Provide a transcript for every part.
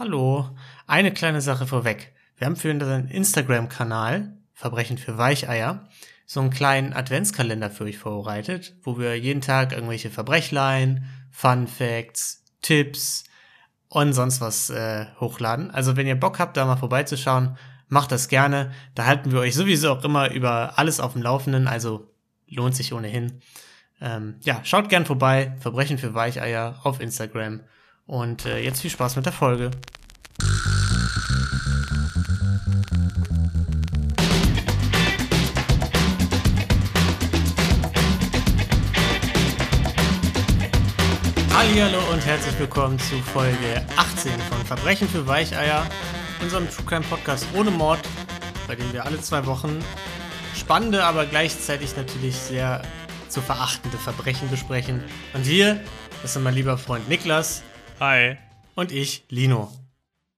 Hallo, eine kleine Sache vorweg. Wir haben für unseren Instagram-Kanal Verbrechen für Weicheier so einen kleinen Adventskalender für euch vorbereitet, wo wir jeden Tag irgendwelche Verbrechlein, Fun Facts, Tipps und sonst was äh, hochladen. Also wenn ihr Bock habt, da mal vorbeizuschauen, macht das gerne. Da halten wir euch sowieso auch immer über alles auf dem Laufenden, also lohnt sich ohnehin. Ähm, ja, schaut gern vorbei. Verbrechen für Weicheier auf Instagram. Und äh, jetzt viel Spaß mit der Folge. Hallo und herzlich willkommen zu Folge 18 von Verbrechen für Weicheier, unserem True Crime Podcast ohne Mord, bei dem wir alle zwei Wochen spannende, aber gleichzeitig natürlich sehr zu verachtende Verbrechen besprechen. Und das sind mein lieber Freund Niklas. Hi. Und ich, Lino.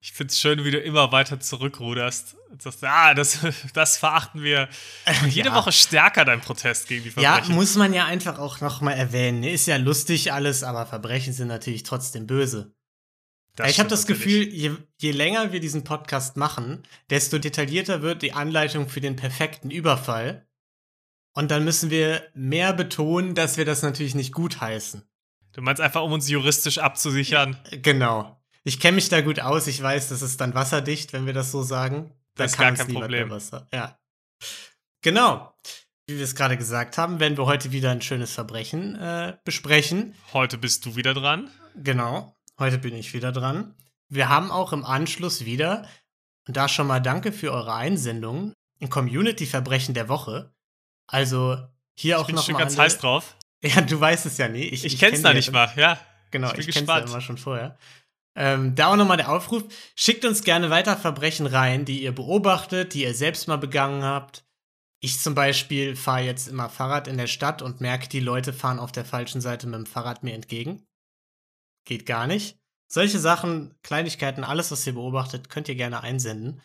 Ich finde es schön, wie du immer weiter zurückruderst und sagst, ah, das, das verachten wir. jede ja. Woche stärker dein Protest gegen die Verbrechen. Ja, muss man ja einfach auch nochmal erwähnen. Ist ja lustig alles, aber Verbrechen sind natürlich trotzdem böse. Das ich habe das Gefühl, je, je länger wir diesen Podcast machen, desto detaillierter wird die Anleitung für den perfekten Überfall. Und dann müssen wir mehr betonen, dass wir das natürlich nicht gutheißen. Du meinst einfach, um uns juristisch abzusichern? Genau. Ich kenne mich da gut aus. Ich weiß, das ist dann wasserdicht, wenn wir das so sagen. Da das ist gar kein Problem. Wasser. Ja. Genau. Wie wir es gerade gesagt haben, werden wir heute wieder ein schönes Verbrechen äh, besprechen. Heute bist du wieder dran. Genau. Heute bin ich wieder dran. Wir haben auch im Anschluss wieder, und da schon mal danke für eure Einsendungen, ein Community-Verbrechen der Woche. Also hier ich auch noch Ich bin schon ganz heiß drauf. Ja, du weißt es ja nie. Ich, ich, ich kenn's kenn da nicht mal, ja. Genau, ich, ich kenn's ja immer schon vorher. Ähm, da auch nochmal der Aufruf. Schickt uns gerne weiter Verbrechen rein, die ihr beobachtet, die ihr selbst mal begangen habt. Ich zum Beispiel fahre jetzt immer Fahrrad in der Stadt und merke, die Leute fahren auf der falschen Seite mit dem Fahrrad mir entgegen. Geht gar nicht. Solche Sachen, Kleinigkeiten, alles, was ihr beobachtet, könnt ihr gerne einsenden.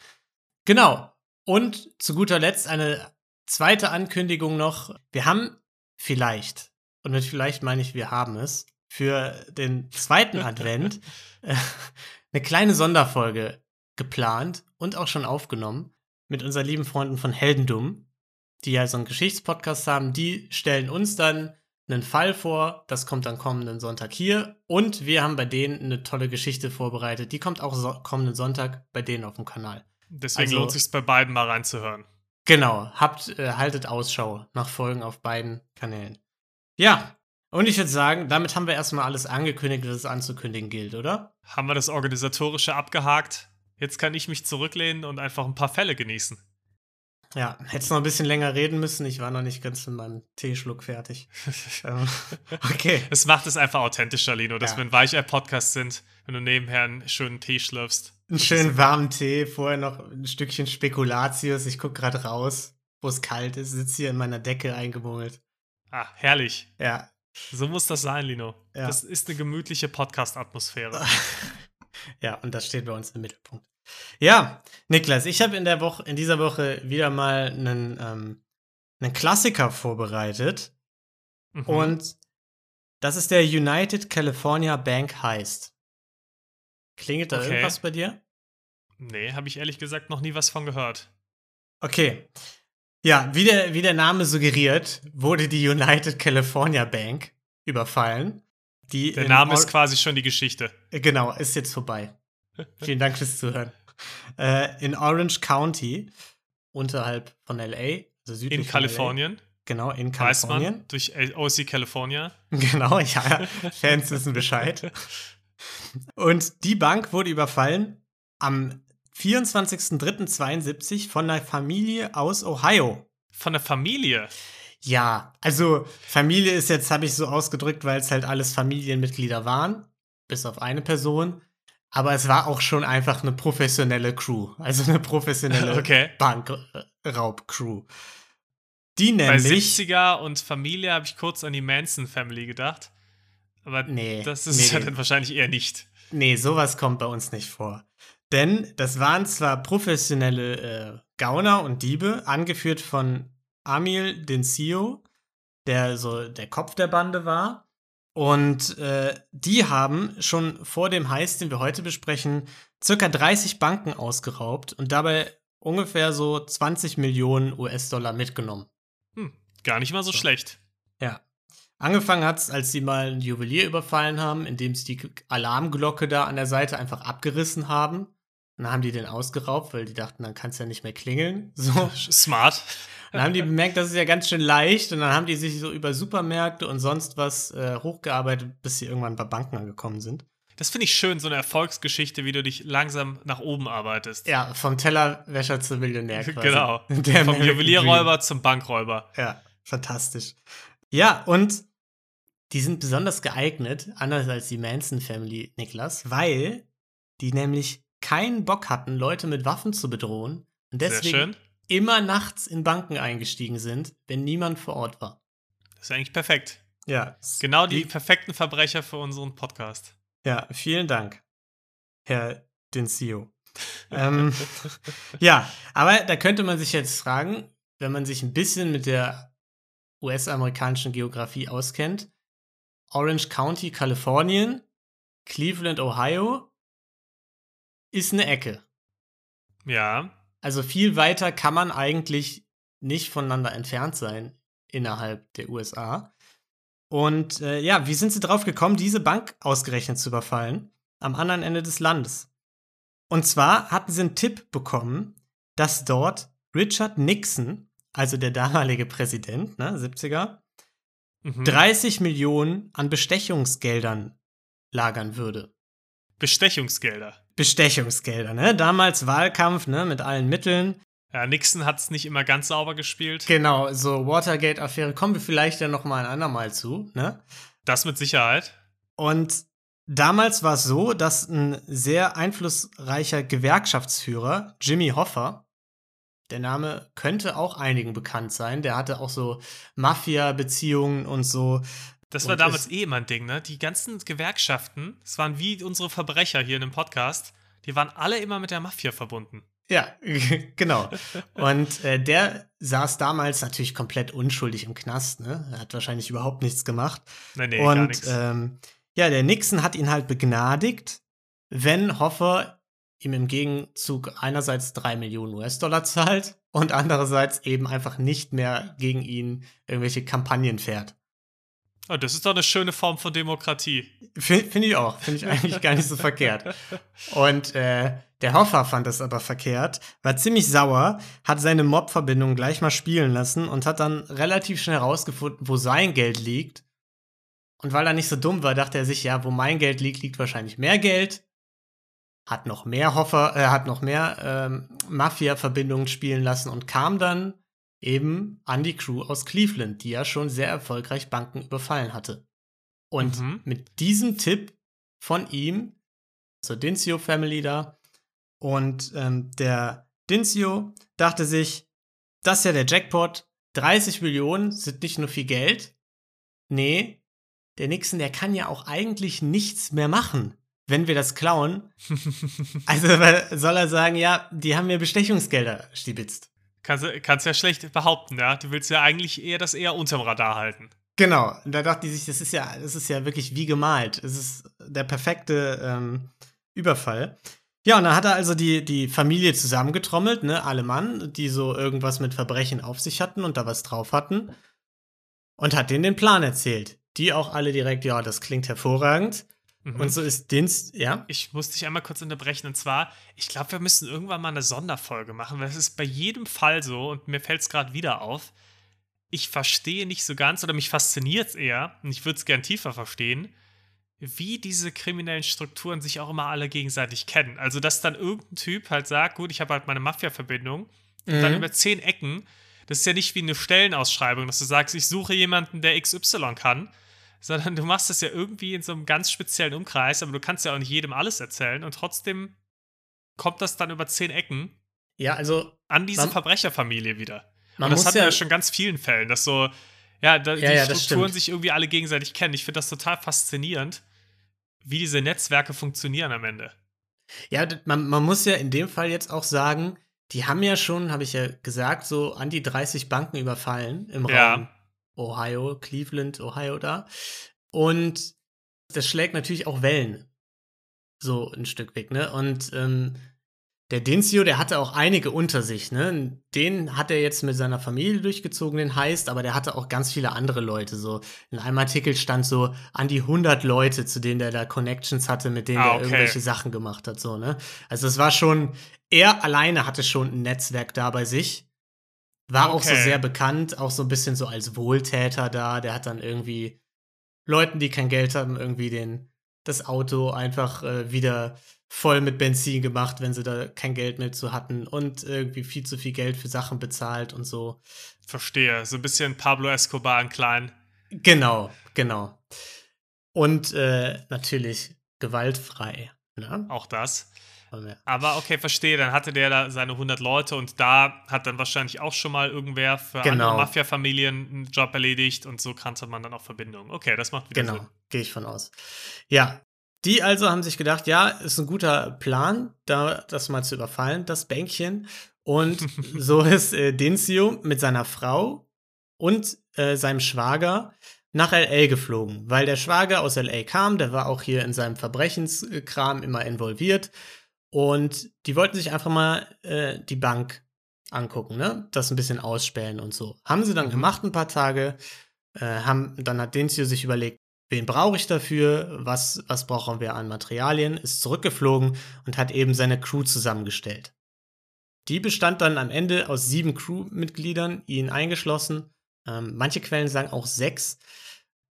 Genau. Und zu guter Letzt eine zweite Ankündigung noch. Wir haben vielleicht, und mit vielleicht meine ich, wir haben es, für den zweiten Advent äh, eine kleine Sonderfolge geplant und auch schon aufgenommen mit unseren lieben Freunden von Heldendum, die ja so einen Geschichtspodcast haben. Die stellen uns dann einen Fall vor, das kommt dann kommenden Sonntag hier und wir haben bei denen eine tolle Geschichte vorbereitet. Die kommt auch so kommenden Sonntag bei denen auf dem Kanal. Deswegen also, lohnt sich bei beiden mal reinzuhören. Genau, habt äh, haltet Ausschau nach Folgen auf beiden Kanälen. Ja, und ich würde sagen, damit haben wir erstmal alles angekündigt, was es anzukündigen gilt, oder? Haben wir das Organisatorische abgehakt? Jetzt kann ich mich zurücklehnen und einfach ein paar Fälle genießen. Ja, hättest noch ein bisschen länger reden müssen. Ich war noch nicht ganz mit meinem Teeschluck fertig. Ähm, okay. Es macht es einfach authentischer, Lino, dass ja. wir ein Weichei-Podcast sind, wenn du nebenher einen schönen Tee schlürfst. Einen schönen warmen Tee, vorher noch ein Stückchen Spekulatius. Ich gucke gerade raus, wo es kalt ist, sitze hier in meiner Decke eingemummelt. Ah, herrlich. Ja, so muss das sein, Lino. Ja. Das ist eine gemütliche Podcast-Atmosphäre. ja, und das steht bei uns im Mittelpunkt. Ja, Niklas, ich habe in der Woche, in dieser Woche wieder mal einen, ähm, einen Klassiker vorbereitet. Mhm. Und das ist der United California Bank Heist. Klingelt da okay. irgendwas bei dir? Nee, habe ich ehrlich gesagt noch nie was von gehört. Okay. Ja, wie der, wie der Name suggeriert, wurde die United California Bank überfallen. Die der Name ist quasi schon die Geschichte. Genau, ist jetzt vorbei. Vielen Dank fürs Zuhören. Äh, in Orange County, unterhalb von LA, also südlich In Kalifornien. Genau, in Kalifornien. Weiß man, durch OC California. Genau, ja. Fans wissen Bescheid. Und die Bank wurde überfallen am 24.03.72 von einer Familie aus Ohio. Von der Familie? Ja, also Familie ist jetzt, habe ich so ausgedrückt, weil es halt alles Familienmitglieder waren, bis auf eine Person. Aber es war auch schon einfach eine professionelle Crew, also eine professionelle okay. Bankraub-Crew. Die nämlich. Bei 70er und Familie habe ich kurz an die Manson Family gedacht. Aber nee, das ist nee, ja dann wahrscheinlich eher nicht. Nee, sowas kommt bei uns nicht vor. Denn das waren zwar professionelle äh, Gauner und Diebe, angeführt von Amil Dencio, der so der Kopf der Bande war. Und äh, die haben schon vor dem Heist, den wir heute besprechen, circa 30 Banken ausgeraubt und dabei ungefähr so 20 Millionen US-Dollar mitgenommen. Hm, gar nicht mal so, so. schlecht. Ja. Angefangen hat es, als sie mal ein Juwelier überfallen haben, indem sie die Alarmglocke da an der Seite einfach abgerissen haben. Dann haben die den ausgeraubt, weil die dachten, dann kann es ja nicht mehr klingeln. So. Smart. Dann haben die bemerkt, das ist ja ganz schön leicht. Und dann haben die sich so über Supermärkte und sonst was äh, hochgearbeitet, bis sie irgendwann bei Banken angekommen sind. Das finde ich schön, so eine Erfolgsgeschichte, wie du dich langsam nach oben arbeitest. Ja, vom Tellerwäscher zum Millionär quasi. Genau. Der vom Juwelierräuber zum Bankräuber. Ja, fantastisch. Ja, und die sind besonders geeignet, anders als die Manson Family, Niklas, weil die nämlich keinen Bock hatten, Leute mit Waffen zu bedrohen und deswegen immer nachts in Banken eingestiegen sind, wenn niemand vor Ort war. Das ist eigentlich perfekt. Ja. Genau die, die perfekten Verbrecher für unseren Podcast. Ja, vielen Dank, Herr Dincio. ähm, ja, aber da könnte man sich jetzt fragen, wenn man sich ein bisschen mit der US-amerikanischen Geografie auskennt, Orange County, Kalifornien, Cleveland, Ohio, ist eine Ecke. Ja. Also viel weiter kann man eigentlich nicht voneinander entfernt sein innerhalb der USA. Und äh, ja, wie sind sie drauf gekommen, diese Bank ausgerechnet zu überfallen? Am anderen Ende des Landes. Und zwar hatten sie einen Tipp bekommen, dass dort Richard Nixon, also der damalige Präsident, ne, 70er, mhm. 30 Millionen an Bestechungsgeldern lagern würde. Bestechungsgelder. Bestechungsgelder, ne? Damals Wahlkampf, ne, mit allen Mitteln. Ja, Nixon hat es nicht immer ganz sauber gespielt. Genau, so Watergate-Affäre kommen wir vielleicht ja noch mal ein andermal zu, ne? Das mit Sicherheit. Und damals war es so, dass ein sehr einflussreicher Gewerkschaftsführer, Jimmy Hoffa, der Name könnte auch einigen bekannt sein, der hatte auch so Mafia-Beziehungen und so das war damals eh immer ein Ding, ne? Die ganzen Gewerkschaften, das waren wie unsere Verbrecher hier in dem Podcast, die waren alle immer mit der Mafia verbunden. Ja, genau. Und äh, der saß damals natürlich komplett unschuldig im Knast, ne? Er hat wahrscheinlich überhaupt nichts gemacht. Nee, nee, Und gar nichts. Ähm, ja, der Nixon hat ihn halt begnadigt, wenn Hoffer ihm im Gegenzug einerseits drei Millionen US-Dollar zahlt und andererseits eben einfach nicht mehr gegen ihn irgendwelche Kampagnen fährt. Oh, das ist doch eine schöne Form von Demokratie. Finde ich auch. Finde ich eigentlich gar nicht so verkehrt. Und äh, der Hoffer fand das aber verkehrt, war ziemlich sauer, hat seine Mob-Verbindung gleich mal spielen lassen und hat dann relativ schnell rausgefunden, wo sein Geld liegt. Und weil er nicht so dumm war, dachte er sich, ja, wo mein Geld liegt, liegt wahrscheinlich mehr Geld. Hat noch mehr Hoffer, äh, hat noch mehr ähm, Mafia-Verbindungen spielen lassen und kam dann eben an die Crew aus Cleveland, die ja schon sehr erfolgreich Banken überfallen hatte. Und mhm. mit diesem Tipp von ihm zur Dincio Family da und ähm, der Dincio dachte sich, das ist ja der Jackpot, 30 Millionen sind nicht nur viel Geld. Nee, der Nixon, der kann ja auch eigentlich nichts mehr machen, wenn wir das klauen. also soll er sagen, ja, die haben mir Bestechungsgelder stibitzt. Kannst, kannst ja schlecht behaupten, ja. Du willst ja eigentlich eher das eher unterm Radar halten. Genau. Da dachte die sich, das ist ja, das ist ja wirklich wie gemalt. Es ist der perfekte ähm, Überfall. Ja, und dann hat er also die, die Familie zusammengetrommelt, ne, alle Mann, die so irgendwas mit Verbrechen auf sich hatten und da was drauf hatten. Und hat denen den Plan erzählt. Die auch alle direkt, ja, das klingt hervorragend. Mhm. Und so ist Dienst, ja. Ich muss dich einmal kurz unterbrechen. Und zwar, ich glaube, wir müssen irgendwann mal eine Sonderfolge machen, weil es ist bei jedem Fall so, und mir fällt es gerade wieder auf, ich verstehe nicht so ganz, oder mich fasziniert es eher, und ich würde es gern tiefer verstehen, wie diese kriminellen Strukturen sich auch immer alle gegenseitig kennen. Also, dass dann irgendein Typ halt sagt, gut, ich habe halt meine Mafia-Verbindung, und mhm. dann über zehn Ecken, das ist ja nicht wie eine Stellenausschreibung, dass du sagst, ich suche jemanden, der XY kann, sondern du machst das ja irgendwie in so einem ganz speziellen Umkreis, aber du kannst ja auch nicht jedem alles erzählen und trotzdem kommt das dann über zehn Ecken. Ja, also an diese man, Verbrecherfamilie wieder. und das hatten ja, wir schon ganz vielen Fällen, dass so ja, da, ja die ja, Strukturen sich irgendwie alle gegenseitig kennen. Ich finde das total faszinierend, wie diese Netzwerke funktionieren am Ende. Ja, man, man muss ja in dem Fall jetzt auch sagen, die haben ja schon, habe ich ja gesagt, so an die 30 Banken überfallen im ja. Raum Ohio, Cleveland, Ohio da. Und das schlägt natürlich auch Wellen. So ein Stück weg, ne? Und ähm, der Dinzio, der hatte auch einige unter sich, ne? Den hat er jetzt mit seiner Familie durchgezogen, den heißt, aber der hatte auch ganz viele andere Leute. So in einem Artikel stand so an die 100 Leute, zu denen der da Connections hatte, mit denen Ah, er okay. irgendwelche Sachen gemacht hat, so, ne? Also es war schon, er alleine hatte schon ein Netzwerk da bei sich. War auch so Okay. sehr bekannt, auch so ein bisschen so als Wohltäter da. Der hat dann irgendwie Leuten, die kein Geld haben, irgendwie den, das Auto einfach äh, wieder voll mit Benzin gemacht, wenn sie da kein Geld mehr zu hatten und irgendwie viel zu viel Geld für Sachen bezahlt und so. Verstehe. So ein bisschen Pablo Escobar in klein. Genau, genau. Und äh, natürlich gewaltfrei. Ne? Auch das. Und, ja. Aber okay, verstehe. Dann hatte der da seine 100 Leute und da hat dann wahrscheinlich auch schon mal irgendwer für Genau. andere Mafia-Familien einen Job erledigt und so kannte man dann auch Verbindungen. Okay, das macht wieder Genau, Sinn. gehe ich von aus. Ja, die also haben sich gedacht, ja, ist ein guter Plan, da das mal zu überfallen, das Bänkchen. Und so ist äh, Dinzio mit seiner Frau und äh, seinem Schwager nach LA geflogen, weil der Schwager aus LA kam, der war auch hier in seinem Verbrechenskram immer involviert. Und die wollten sich einfach mal äh, die Bank angucken, ne? Das ein bisschen ausspähen und so. Haben sie dann Mhm. gemacht ein paar Tage. Äh, haben, dann hat Denzio sich überlegt, wen brauche ich dafür, was, was brauchen wir an Materialien, ist zurückgeflogen und hat eben seine Crew zusammengestellt. Die bestand dann am Ende aus sieben Crewmitgliedern, ihn eingeschlossen. Ähm, manche Quellen sagen auch sechs.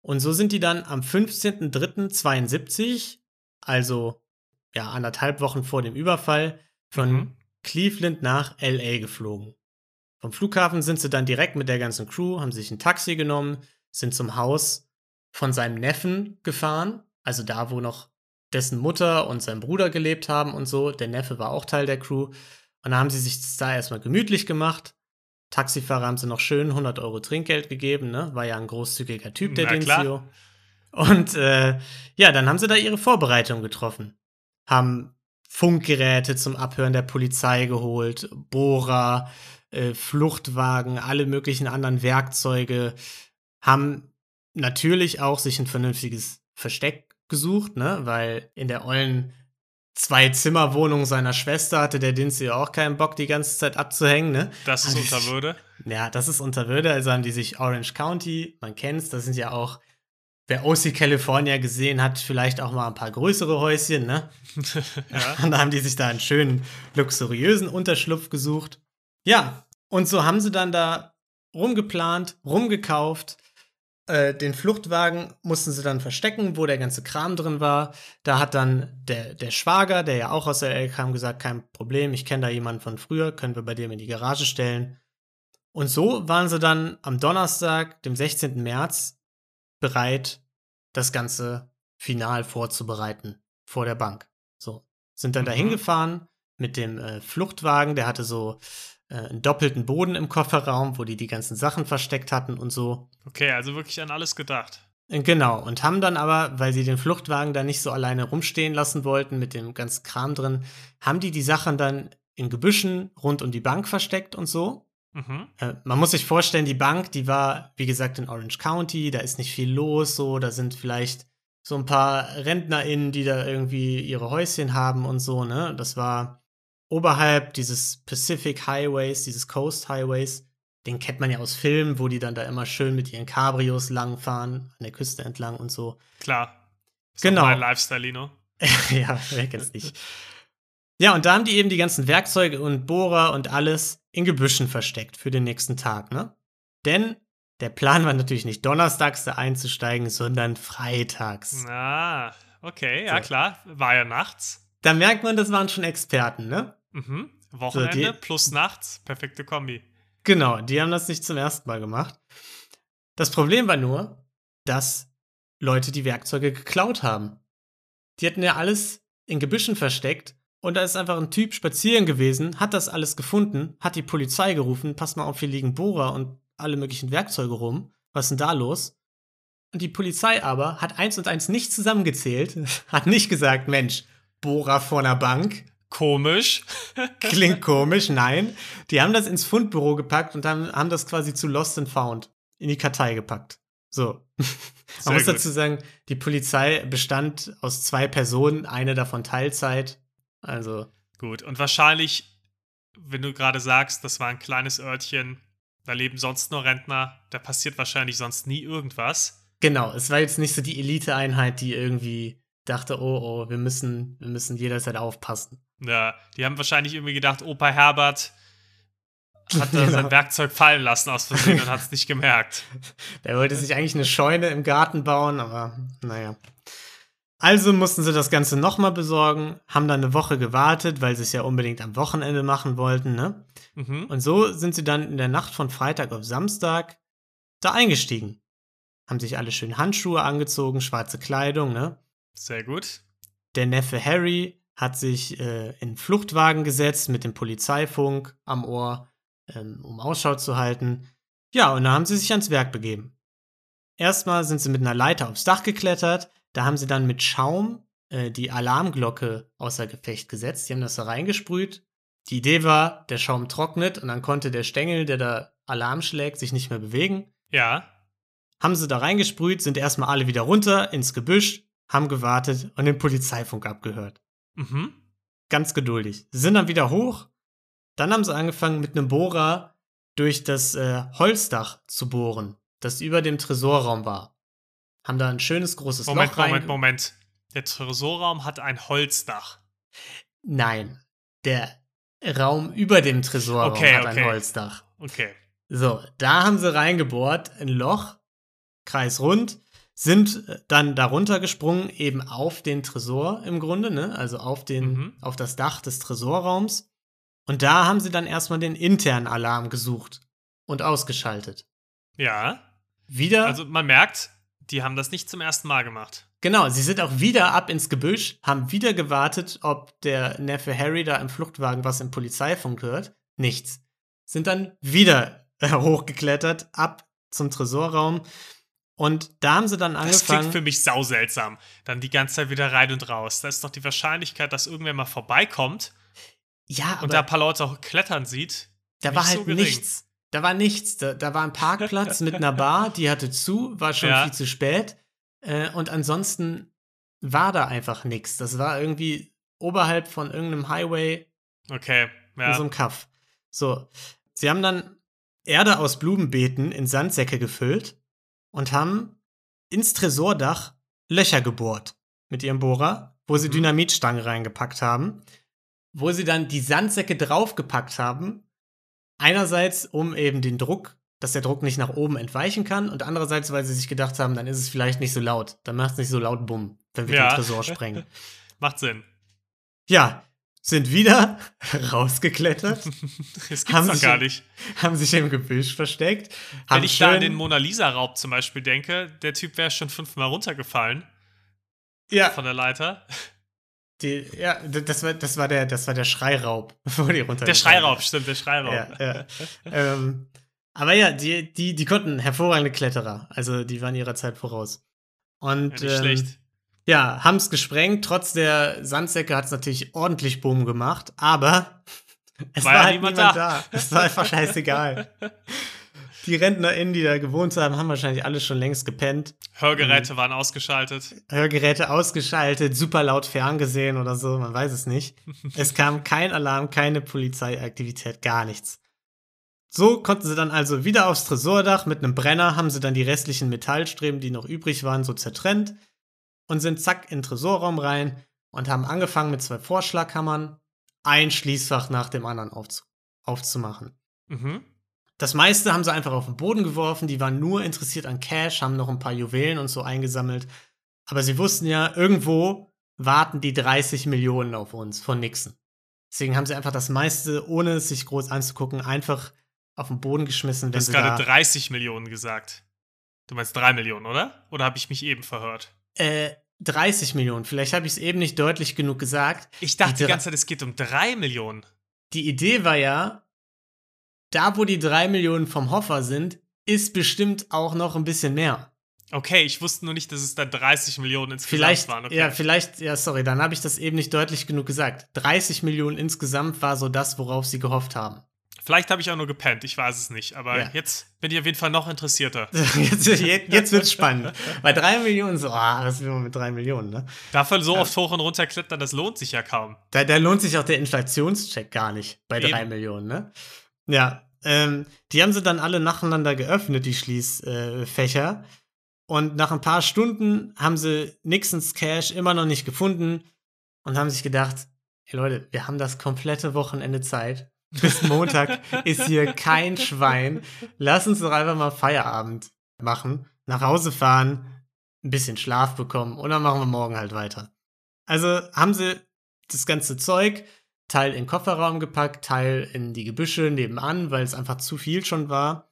Und so sind die dann am 15.03.72, also ja, anderthalb Wochen vor dem Überfall, von Mhm. Cleveland nach LA geflogen. Vom Flughafen sind sie dann direkt mit der ganzen Crew, haben sich ein Taxi genommen, sind zum Haus von seinem Neffen gefahren, also da, wo noch dessen Mutter und sein Bruder gelebt haben und so. Der Neffe war auch Teil der Crew. Und da haben sie sich da erstmal gemütlich gemacht. Taxifahrer haben sie noch schön 100 Euro Trinkgeld gegeben, ne? War ja ein großzügiger Typ, der. Denzio. Und äh, ja, dann haben sie da ihre Vorbereitung getroffen. Haben Funkgeräte zum Abhören der Polizei geholt, Bohrer, äh, Fluchtwagen, alle möglichen anderen Werkzeuge. Haben natürlich auch sich ein vernünftiges Versteck gesucht, ne? Weil in der ollen Zwei-Zimmer-Wohnung seiner Schwester hatte der Dinzi auch keinen Bock, die ganze Zeit abzuhängen, ne? Das ist unter Würde. Ja, das ist unter Würde. Also haben die sich Orange County, man kennt's, das sind ja auch, wer OC California gesehen hat, vielleicht auch mal ein paar größere Häuschen, ne? ja. Und da haben die sich da einen schönen, luxuriösen Unterschlupf gesucht. Ja, und so haben sie dann da rumgeplant, rumgekauft. Äh, den Fluchtwagen mussten sie dann verstecken, wo der ganze Kram drin war. Da hat dann der, der Schwager, der ja auch aus der LA kam, gesagt, kein Problem, ich kenne da jemanden von früher, können wir bei dem in die Garage stellen. Und so waren sie dann am Donnerstag, dem 16. März, bereit, das Ganze final vorzubereiten vor der Bank. So, sind dann Mhm. dahin gefahren mit dem äh, Fluchtwagen, der hatte so äh, einen doppelten Boden im Kofferraum, wo die die ganzen Sachen versteckt hatten und so. Okay, also wirklich an alles gedacht. Äh, Genau, und haben dann aber, weil sie den Fluchtwagen da nicht so alleine rumstehen lassen wollten mit dem ganzen Kram drin, haben die die Sachen dann in Gebüschen rund um die Bank versteckt und so. Mhm. Äh, man muss sich vorstellen, die Bank, die war, wie gesagt, in Orange County, da ist nicht viel los, so, da sind vielleicht so ein paar RentnerInnen, die da irgendwie ihre Häuschen haben und so, ne? Das war oberhalb dieses Pacific Highways, dieses Coast Highways. Den kennt man ja aus Filmen, wo die dann da immer schön mit ihren Cabrios langfahren, an der Küste entlang und so. Klar. Ist Genau. Lifestyle, Lino. ja, wer kennt's nicht. Ja, und da haben die eben die ganzen Werkzeuge und Bohrer und alles in Gebüschen versteckt für den nächsten Tag, ne? Denn der Plan war natürlich nicht donnerstags da einzusteigen, sondern freitags. Ah, okay, ja So. klar. War ja nachts. Da merkt man, das waren schon Experten, ne? Mhm. Wochenende die- plus nachts. Perfekte Kombi. Genau, die haben das nicht zum ersten Mal gemacht. Das Problem war nur, dass Leute die Werkzeuge geklaut haben. Die hatten ja alles in Gebüschen versteckt und da ist einfach ein Typ spazieren gewesen, hat das alles gefunden, hat die Polizei gerufen, passt mal auf, hier liegen Bohrer und alle möglichen Werkzeuge rum. Was ist denn da los? Und die Polizei aber hat eins und eins nicht zusammengezählt, hat nicht gesagt, Mensch, Bohrer vor einer Bank, Komisch. Klingt komisch, nein. Die haben das ins Fundbüro gepackt und haben, haben das quasi zu Lost and Found in die Kartei gepackt. So. Man muss gut. dazu sagen, die Polizei bestand aus zwei Personen, eine davon Teilzeit. Also, Gut. Und wahrscheinlich, wenn du gerade sagst, das war ein kleines Örtchen, da leben sonst nur Rentner, da passiert wahrscheinlich sonst nie irgendwas. genau, es war jetzt nicht so die Eliteeinheit, die irgendwie dachte, oh, oh, wir müssen, wir müssen jederzeit aufpassen. Ja, die haben wahrscheinlich irgendwie gedacht, Opa Herbert hat Genau. sein Werkzeug fallen lassen aus Versehen und hat es nicht gemerkt. Der wollte sich eigentlich eine Scheune im Garten bauen, aber naja. Also mussten sie das Ganze nochmal besorgen, haben dann eine Woche gewartet, weil sie es ja unbedingt am Wochenende machen wollten, ne? Mhm. Und so sind sie dann in der Nacht von Freitag auf Samstag da eingestiegen. Haben sich alle schön Handschuhe angezogen, schwarze Kleidung, ne? Sehr gut. Der Neffe Harry hat sich äh, in einen Fluchtwagen gesetzt mit dem Polizeifunk am Ohr, ähm, um Ausschau zu halten. Ja, und da haben sie sich ans Werk begeben. Erstmal sind sie mit einer Leiter aufs Dach geklettert, da haben sie dann mit Schaum äh, die Alarmglocke außer Gefecht gesetzt. Die haben das da reingesprüht. Die Idee war, der Schaum trocknet und dann konnte der Stängel, der da Alarm schlägt, sich nicht mehr bewegen. Ja. Haben sie da reingesprüht, sind erstmal alle wieder runter ins Gebüsch, haben gewartet und den Polizeifunk abgehört Mhm. ganz geduldig. Sie sind dann wieder hoch. Dann haben sie angefangen, mit einem Bohrer durch das äh, Holzdach zu bohren, das über dem Tresorraum war. Haben da ein schönes großes Moment, Loch rein. Moment, Moment. Der Tresorraum hat ein Holzdach. Nein, der Raum über dem Tresorraum Okay, hat ein okay. Holzdach. Okay. So, da haben sie reingebohrt, ein Loch, kreisrund, sind äh, dann darunter gesprungen, eben auf den Tresor im Grunde, ne? Also auf den, Mhm. auf das Dach des Tresorraums. Und da haben sie dann erstmal den internen Alarm gesucht und ausgeschaltet. Ja. Wieder, Also man merkt, die haben das nicht zum ersten Mal gemacht. genau, sie sind auch wieder ab ins Gebüsch, haben wieder gewartet, ob der Neffe Harry da im Fluchtwagen was im Polizeifunk hört. Nichts. Sind dann wieder äh, hochgeklettert, ab zum Tresorraum. Und da haben sie dann Das klingt angefangen. für mich sauseltsam. Dann die ganze Zeit wieder rein und raus. Da ist doch die Wahrscheinlichkeit, dass irgendwer mal vorbeikommt Ja, aber und da ein paar Leute auch klettern sieht. da war halt so nichts. Da war nichts. Da, da war ein Parkplatz mit einer Bar, die hatte zu, war schon Ja. viel zu spät. Äh, und ansonsten war da einfach nichts. Das war irgendwie oberhalb von irgendeinem Highway Okay, in ja. so einem Kaff. So, sie haben dann Erde aus Blumenbeeten in Sandsäcke gefüllt und haben ins Tresordach Löcher gebohrt mit ihrem Bohrer, wo sie Mhm. Dynamitstangen reingepackt haben, wo sie dann die Sandsäcke draufgepackt haben. Einerseits, um eben den Druck, dass der Druck nicht nach oben entweichen kann und andererseits, weil sie sich gedacht haben, dann ist es vielleicht nicht so laut. Dann macht es nicht so laut Bumm, wenn wir Ja. den Tresor sprengen. Macht Sinn. Ja, sind wieder rausgeklettert. Das gibt's Haben sich gar im- nicht. haben sich im Gebüsch versteckt. Wenn ich da an den Mona Lisa-Raub zum Beispiel denke, der Typ wäre schon fünfmal runtergefallen ja, von der Leiter. Die, ja, das war, das war der, das war der Schreiraub, wo die runter. Der Schreiraub, stimmt, der Schreiraub. Ja, ja. ähm, aber ja, die, die, die konnten hervorragende Kletterer. Also die waren ihrer Zeit voraus. Und Ja, nicht ähm, schlecht. ja, haben es gesprengt. Trotz der Sandsäcke hat es natürlich ordentlich Boom gemacht, aber es War war, ja halt niemand niemand, da. da. Es war einfach scheißegal. die RentnerInnen, die da gewohnt haben, haben wahrscheinlich alle schon längst gepennt. Hörgeräte Mhm. waren ausgeschaltet. Hörgeräte ausgeschaltet, super laut ferngesehen oder so, man weiß es nicht. Es kam kein Alarm, keine Polizeiaktivität, gar nichts. So konnten sie dann also wieder aufs Tresordach mit einem Brenner, haben sie dann die restlichen Metallstreben, die noch übrig waren, so zertrennt und sind zack in den Tresorraum rein und haben angefangen mit zwei Vorschlaghammern ein Schließfach nach dem anderen aufzu aufzumachen. Mhm. Das meiste haben sie einfach auf den Boden geworfen. Die waren nur interessiert an Cash, haben noch ein paar Juwelen und so eingesammelt. Aber sie wussten ja, irgendwo warten die 30 Millionen auf uns von Nixon. Deswegen haben sie einfach das meiste, ohne es sich groß anzugucken, einfach auf den Boden geschmissen, Du hast sie gerade da 30 Millionen gesagt. Du meinst 3 Millionen, oder? Oder habe ich mich eben verhört? äh, 30 Millionen. Vielleicht habe ich es eben nicht deutlich genug gesagt. Ich dachte Die die, ganze Zeit, es geht um 3 Millionen. Die Idee war ja, da wo die 3 Millionen vom Hoffer sind, ist bestimmt auch noch ein bisschen mehr. Okay, ich wusste nur nicht, dass es dann 30 Millionen insgesamt Vielleicht, waren. Okay. ja, vielleicht, ja, sorry, dann habe ich das eben nicht deutlich genug gesagt. 30 Millionen insgesamt war so das, worauf sie gehofft haben. Vielleicht habe ich auch nur gepennt, ich weiß es nicht. Aber Ja. jetzt bin ich auf jeden Fall noch interessierter. Jetzt, jetzt, jetzt wird's spannend. Bei drei Millionen, so, ah, was will man mit drei Millionen, ne? Dafür so oft hoch und runter klettern, das lohnt sich ja kaum. Da, da lohnt sich auch der Inflationscheck gar nicht bei drei Eben. Millionen, ne? Ja, ähm, die haben sie dann alle nacheinander geöffnet, die Schließfächer. Äh, Fächer. und nach ein paar Stunden haben sie Nixons Cash immer noch nicht gefunden und haben sich gedacht, hey Leute, wir haben das komplette Wochenende Zeit. Bis Montag ist hier kein Schwein. Lass uns doch einfach mal Feierabend machen, nach Hause fahren, ein bisschen Schlaf bekommen und dann machen wir morgen halt weiter. Also haben sie das ganze Zeug, Teil in den Kofferraum gepackt, Teil in die Gebüsche nebenan, weil es einfach zu viel schon war.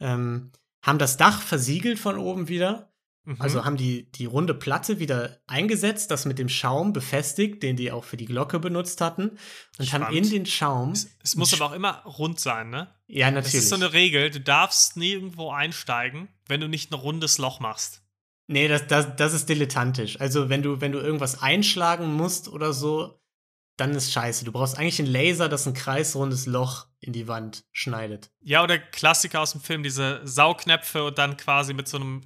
Ähm, haben das Dach versiegelt von oben wieder. Mhm. Also haben die, die runde Platte wieder eingesetzt, das mit dem Schaum befestigt, den die auch für die Glocke benutzt hatten. Und haben Spannend. in den Schaum. es, es muss aber auch immer rund sein, ne? Ja, Das natürlich. ist so eine Regel, du darfst nirgendwo einsteigen, wenn du nicht ein rundes Loch machst. Nee, das, das, das ist dilettantisch. Also, wenn du, wenn du irgendwas einschlagen musst oder so, dann ist scheiße. Du brauchst eigentlich einen Laser, das ein kreisrundes Loch in die Wand schneidet. Ja, oder Klassiker aus dem Film, diese Saugnäpfe und dann quasi mit so einem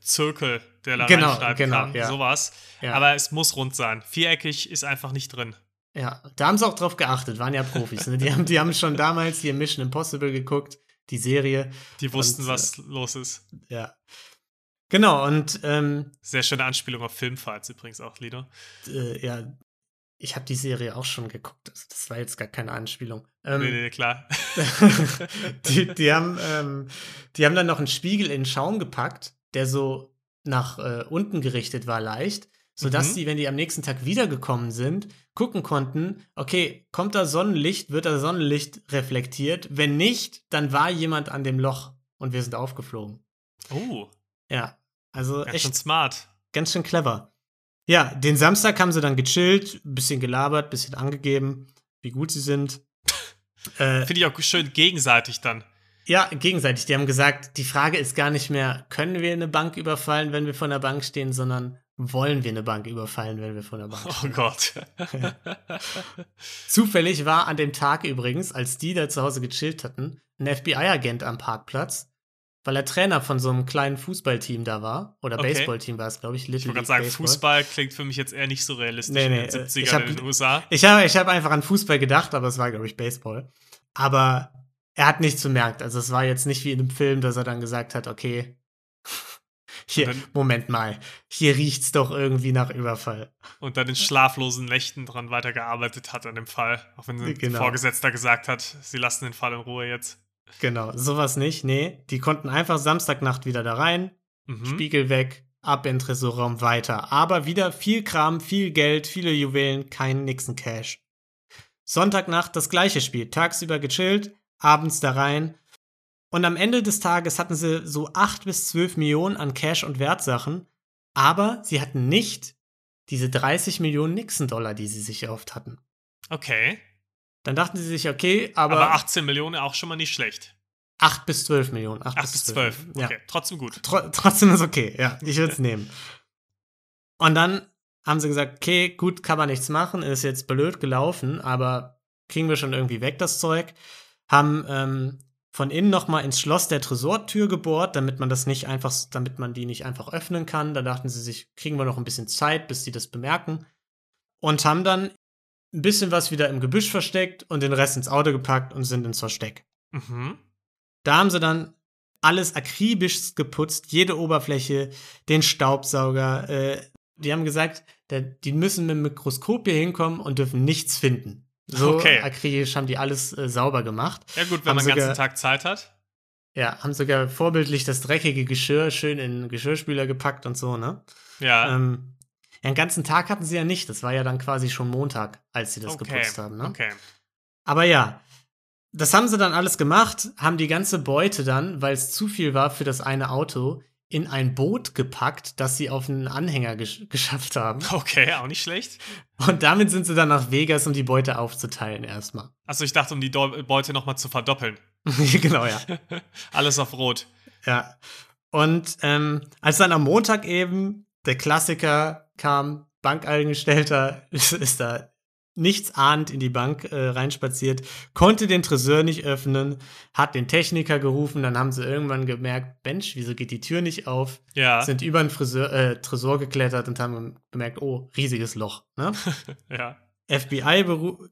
Zirkel, der da Genau, reinschreiben genau, kann. ja. Sowas. Ja. Aber es muss rund sein. Viereckig ist einfach nicht drin. Ja, da haben sie auch drauf geachtet, waren ja Profis. Ne? Die, haben, die haben schon damals hier Mission Impossible geguckt, die Serie. Die wussten, Und, äh, was los ist. Ja. Genau, und ähm, Sehr schöne Anspielung auf Filmfights übrigens auch, Lido. äh, ja, ich habe die Serie auch schon geguckt. Also das war jetzt gar keine Anspielung. Ähm, nee, nee, klar. die, die, haben, ähm, die haben dann noch einen Spiegel in den Schaum gepackt, der so nach äh, unten gerichtet war, leicht, sodass Mhm. sie, wenn die am nächsten Tag wiedergekommen sind, gucken konnten, okay, kommt da Sonnenlicht, wird da Sonnenlicht reflektiert? Wenn nicht, dann war jemand an dem Loch und wir sind aufgeflogen. Oh, Ja, also ganz echt schön smart. ganz schön clever. Ja, den Samstag haben sie dann gechillt, bisschen gelabert, bisschen angegeben, wie gut sie sind. Äh, Finde ich auch schön gegenseitig dann. Ja, gegenseitig. Die haben gesagt, die Frage ist gar nicht mehr, können wir eine Bank überfallen, wenn wir vor der Bank stehen, sondern wollen wir eine Bank überfallen, wenn wir vor der Bank Oh stehen. Gott. Zufällig war an dem Tag übrigens, als die da zu Hause gechillt hatten, ein FBI-Agent am Parkplatz, weil er Trainer von so einem kleinen Fußballteam da war. Oder Okay. Baseballteam war es, glaube ich. Ich Little wollte League gerade sagen, Baseball. Fußball klingt für mich jetzt eher nicht so realistisch Nee, in nee, den äh, 70ern ich hab- in den USA. Ich habe ich hab einfach an Fußball gedacht, aber es war, glaube ich, Baseball. Aber er hat nichts bemerkt. Also es war jetzt nicht wie in einem Film, dass er dann gesagt hat, okay, hier, dann- Moment mal, hier riecht's doch irgendwie nach Überfall. Und dann in schlaflosen Nächten dran weitergearbeitet hat an dem Fall. Auch wenn sein Genau. Vorgesetzter gesagt hat, sie lassen den Fall in Ruhe jetzt. Genau, sowas nicht. Nee, die konnten einfach Samstagnacht wieder da rein, Mhm. Spiegel weg, ab in den Tresorraum weiter. Aber wieder viel Kram, viel Geld, viele Juwelen, kein Nixon Cash. Sonntagnacht das gleiche Spiel. Tagsüber gechillt, abends da rein. Und am Ende des Tages hatten sie so 8 bis 12 Millionen an Cash und Wertsachen. Aber sie hatten nicht diese 30 Millionen Nixon-Dollar, die sie sich erhofft hatten. Okay. Dann dachten sie sich, okay, aber, Aber 18 Millionen auch schon mal nicht schlecht. 8 bis 12 Millionen. 8, 8 bis 12. Ja. Okay, trotzdem gut. Tro trotzdem ist okay, ja, ich würde es nehmen. Und dann haben sie gesagt, okay, gut, kann man nichts machen, ist jetzt blöd gelaufen, aber kriegen wir schon irgendwie weg das Zeug. Haben ähm, von innen noch mal ins Schloss der Tresortür gebohrt, damit man das nicht einfach, damit man die nicht einfach öffnen kann. Da dachten sie sich, kriegen wir noch ein bisschen Zeit, bis die das bemerken. Und haben dann ein bisschen was wieder im Gebüsch versteckt und den Rest ins Auto gepackt und sind ins Versteck. Mhm. Da haben sie dann alles akribisch geputzt, jede Oberfläche, den Staubsauger. Äh, die haben gesagt, da, die müssen mit dem Mikroskop hier hinkommen und dürfen nichts finden. So Okay. akribisch haben die alles äh, sauber gemacht. Ja, gut, wenn Haben man den ganzen sogar- Tag Zeit hat. Ja, haben sogar vorbildlich das dreckige Geschirr schön in den Geschirrspüler gepackt und so, ne? Ja. Ähm, ja, den ganzen Tag hatten sie ja nicht. Das war ja dann quasi schon Montag, als sie das okay. geputzt haben, ne? Okay. Aber ja, das haben sie dann alles gemacht, haben die ganze Beute dann, weil es zu viel war für das eine Auto, in ein Boot gepackt, das sie auf einen Anhänger gesch geschafft haben. Okay, auch nicht schlecht. Und damit sind sie dann nach Vegas, um die Beute aufzuteilen erstmal. Achso, ich dachte, um die Beute nochmal zu verdoppeln. genau, ja. Alles auf Rot. ja. Und ähm, als dann am Montag eben der Klassiker kam, Bankangestellter ist, da nichts ahnt in die Bank äh, reinspaziert, konnte den Tresor nicht öffnen, hat den Techniker gerufen, dann haben sie irgendwann gemerkt, Mensch, wieso geht die Tür nicht auf? Ja. Sind über den Friseur, äh, Tresor geklettert und haben gemerkt, oh, riesiges Loch. Ne? ja. FBI